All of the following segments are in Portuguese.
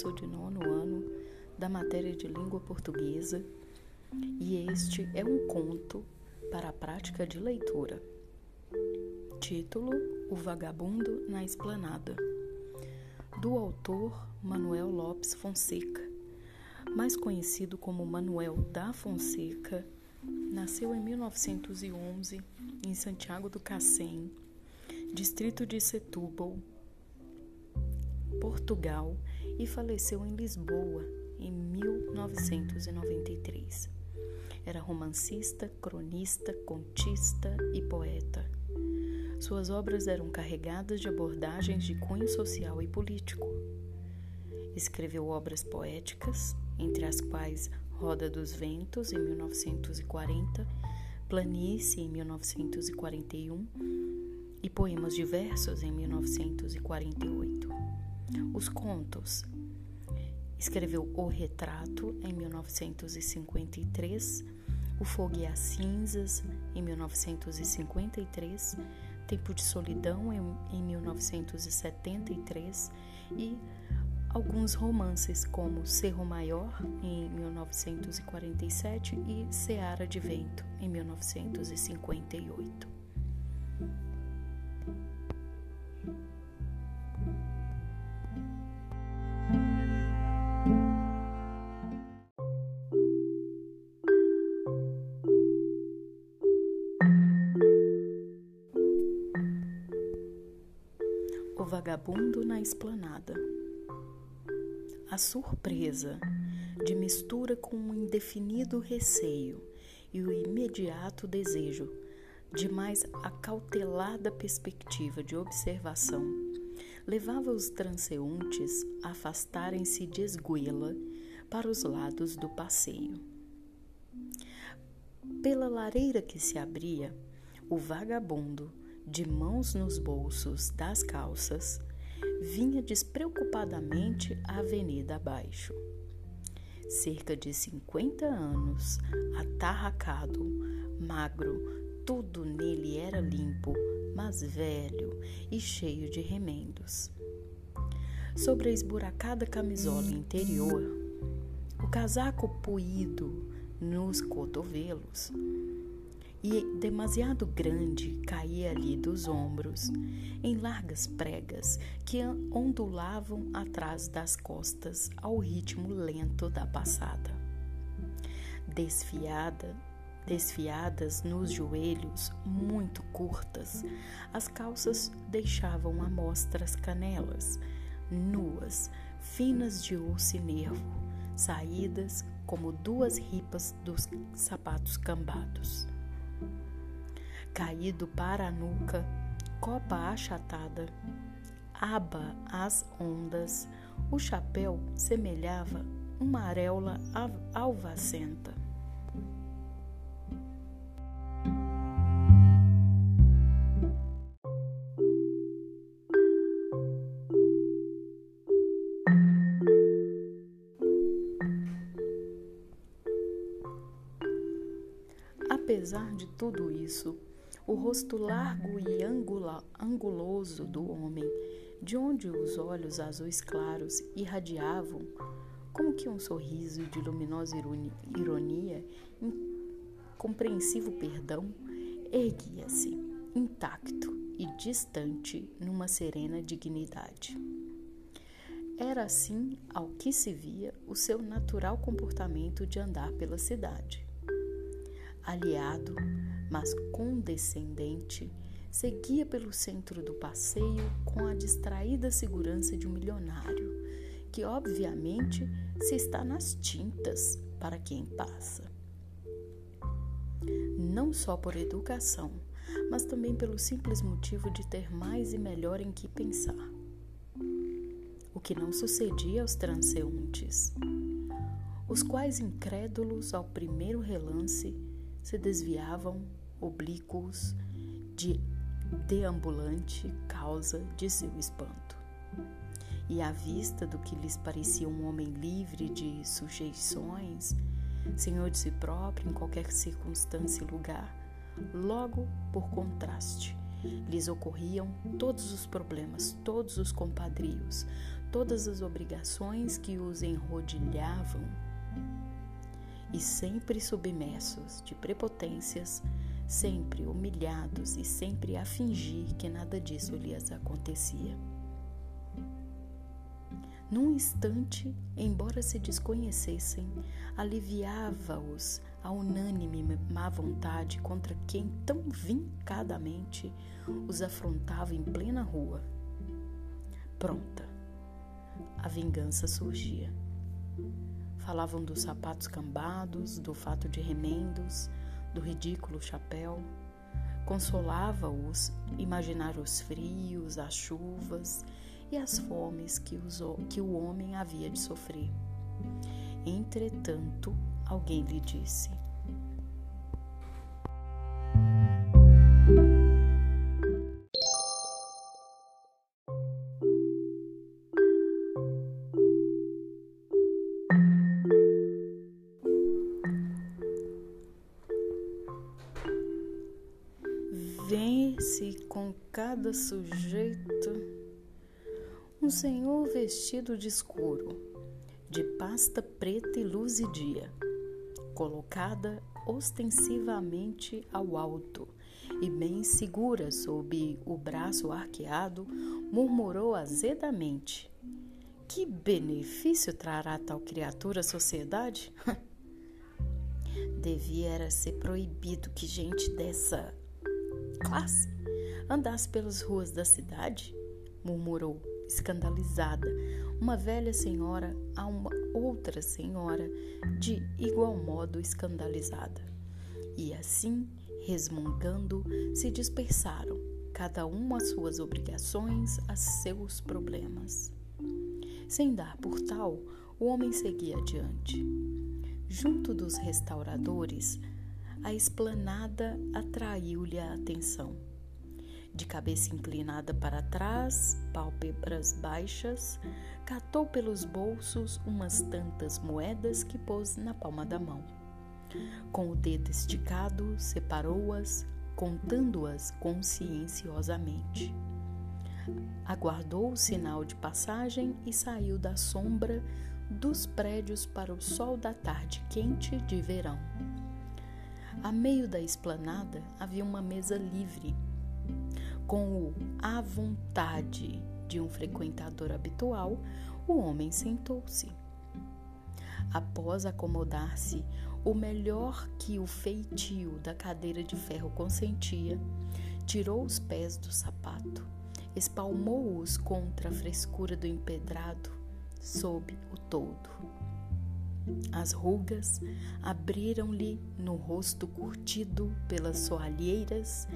curso de nono ano da matéria de língua portuguesa e este é um conto para a prática de leitura. Título: O Vagabundo na Esplanada, do autor Manuel Lopes Fonseca, mais conhecido como Manuel da Fonseca, nasceu em 1911 em Santiago do Cacém, distrito de Setúbal, Portugal, e faleceu em Lisboa em 1993. Era romancista, cronista, contista e poeta. Suas obras eram carregadas de abordagens de cunho social e político. Escreveu obras poéticas, entre as quais Roda dos Ventos, em 1940, Planície, em 1941 e Poemas Diversos, em 1948. Os contos. Escreveu O Retrato em 1953, O Fogo e as Cinzas em 1953, Tempo de Solidão em 1973 e alguns romances como Cerro Maior em 1947 e Seara de Vento em 1958. Vagabundo na esplanada. A surpresa, de mistura com um indefinido receio e o imediato desejo de mais acautelada perspectiva de observação, levava os transeuntes a afastarem-se de esguela para os lados do passeio. Pela lareira que se abria, o vagabundo de mãos nos bolsos das calças, vinha despreocupadamente a avenida abaixo. Cerca de 50 anos, atarracado, magro, tudo nele era limpo, mas velho e cheio de remendos. Sobre a esburacada camisola interior, o casaco puído nos cotovelos, e demasiado grande caía ali dos ombros, em largas pregas que ondulavam atrás das costas ao ritmo lento da passada. Desfiada, desfiadas nos joelhos muito curtas, as calças deixavam à mostra as canelas, nuas, finas de osso e nervo, saídas como duas ripas dos sapatos cambados caído para a nuca, copa achatada, aba às ondas, o chapéu semelhava uma areola alvacenta. Apesar de tudo isso, o rosto largo e angula, anguloso do homem, de onde os olhos azuis claros irradiavam como que um sorriso de luminosa ironia, compreensivo perdão, erguia-se, intacto e distante numa serena dignidade. Era assim, ao que se via, o seu natural comportamento de andar pela cidade. Aliado mas condescendente, seguia pelo centro do passeio com a distraída segurança de um milionário, que obviamente se está nas tintas para quem passa. Não só por educação, mas também pelo simples motivo de ter mais e melhor em que pensar. O que não sucedia aos transeuntes, os quais, incrédulos ao primeiro relance, se desviavam oblíquos de deambulante causa de seu espanto. E à vista do que lhes parecia um homem livre de sujeições, senhor de si próprio em qualquer circunstância e lugar, logo por contraste, lhes ocorriam todos os problemas, todos os compadrios, todas as obrigações que os enrodilhavam e sempre submersos de prepotências, sempre humilhados e sempre a fingir que nada disso lhes acontecia. Num instante, embora se desconhecessem, aliviava-os a unânime má vontade contra quem tão vincadamente os afrontava em plena rua. Pronta, a vingança surgia. Falavam dos sapatos cambados, do fato de remendos, do ridículo chapéu. Consolava-os imaginar os frios, as chuvas e as fomes que, os, que o homem havia de sofrer. Entretanto, alguém lhe disse: Vê-se com cada sujeito um senhor vestido de escuro, de pasta preta e luzidia, colocada ostensivamente ao alto e bem segura sob o braço arqueado, murmurou azedamente: Que benefício trará tal criatura à sociedade? Devia era ser proibido que gente dessa classe andasse pelas ruas da cidade? murmurou, escandalizada, uma velha senhora a uma outra senhora de igual modo escandalizada. E assim, resmungando, se dispersaram, cada um às suas obrigações, a seus problemas. Sem dar por tal, o homem seguia adiante. Junto dos restauradores, a esplanada atraiu-lhe a atenção. De cabeça inclinada para trás, pálpebras baixas, catou pelos bolsos umas tantas moedas que pôs na palma da mão. Com o dedo esticado, separou-as, contando-as conscienciosamente. Aguardou o sinal de passagem e saiu da sombra dos prédios para o sol da tarde quente de verão. A meio da esplanada havia uma mesa livre, com o à vontade de um frequentador habitual, o homem sentou-se. Após acomodar-se o melhor que o feitio da cadeira de ferro consentia, tirou os pés do sapato, espalmou-os contra a frescura do empedrado sob o todo as rugas abriram-lhe no rosto curtido pelas soalheiras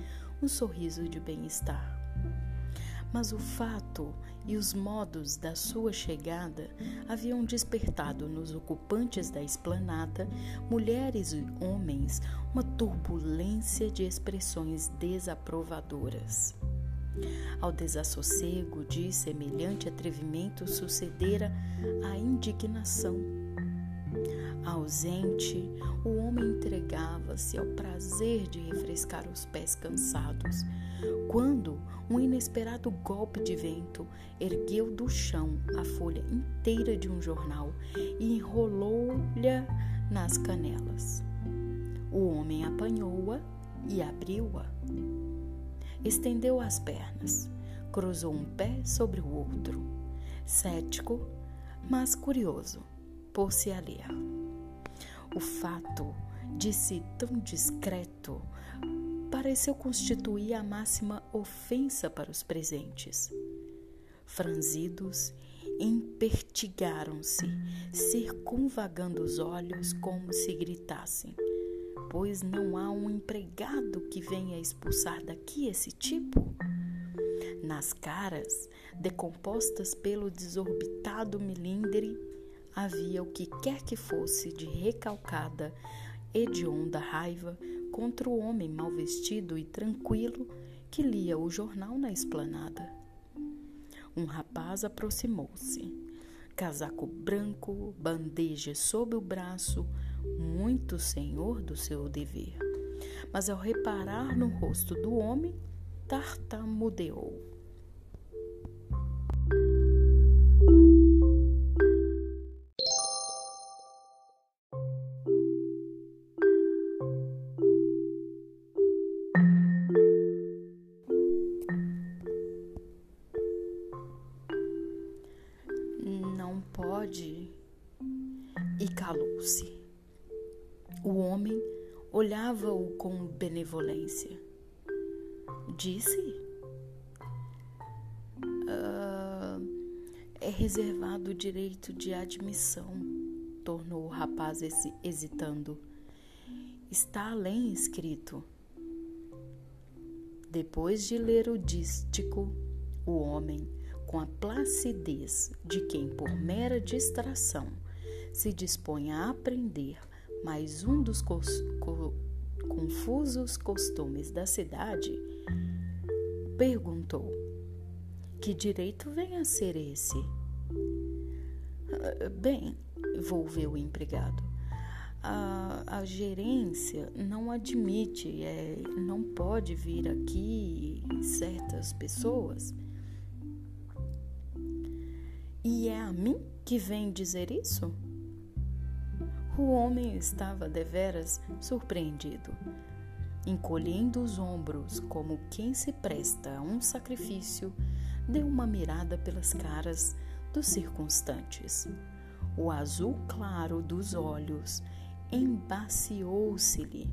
um sorriso de bem-estar. Mas o fato e os modos da sua chegada haviam despertado nos ocupantes da esplanada, mulheres e homens, uma turbulência de expressões desaprovadoras. Ao desassossego de semelhante atrevimento sucedera a indignação Ausente, o homem entregava-se ao prazer de refrescar os pés cansados, quando um inesperado golpe de vento ergueu do chão a folha inteira de um jornal e enrolou-lhe nas canelas. O homem apanhou-a e abriu-a. Estendeu as pernas, cruzou um pé sobre o outro, cético, mas curioso por se a ler. O fato de ser tão discreto pareceu constituir a máxima ofensa para os presentes. Franzidos, impertigaram-se, circunvagando os olhos como se gritassem: Pois não há um empregado que venha expulsar daqui esse tipo? Nas caras, decompostas pelo desorbitado milindre, havia o que quer que fosse de recalcada, hedionda raiva contra o homem mal vestido e tranquilo que lia o jornal na esplanada. Um rapaz aproximou-se, casaco branco, bandeja sob o braço, muito senhor do seu dever. Mas ao reparar no rosto do homem, tartamudeou. Olhava-o com benevolência. Disse: uh, É reservado o direito de admissão, tornou o rapaz hesitando. Está além escrito. Depois de ler o dístico, o homem, com a placidez de quem, por mera distração, se dispõe a aprender mais um dos confusos costumes da cidade, perguntou: Que direito vem a ser esse? Ah, bem, volveu o empregado. A, a gerência não admite, é, não pode vir aqui certas pessoas. E é a mim que vem dizer isso? O homem estava deveras surpreendido. Encolhendo os ombros, como quem se presta a um sacrifício, deu uma mirada pelas caras dos circunstantes. O azul claro dos olhos embaciou-se-lhe.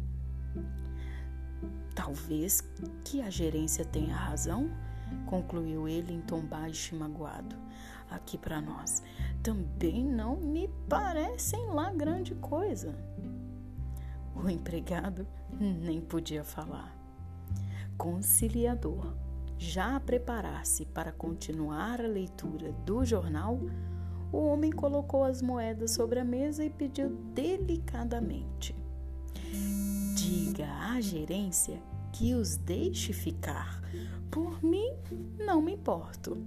Talvez que a gerência tenha razão, concluiu ele em tom baixo e magoado aqui para nós também não me parecem lá grande coisa. O empregado nem podia falar. Conciliador, já a preparar-se para continuar a leitura do jornal, o homem colocou as moedas sobre a mesa e pediu delicadamente: Diga à gerência que os deixe ficar. Por mim, não me importo.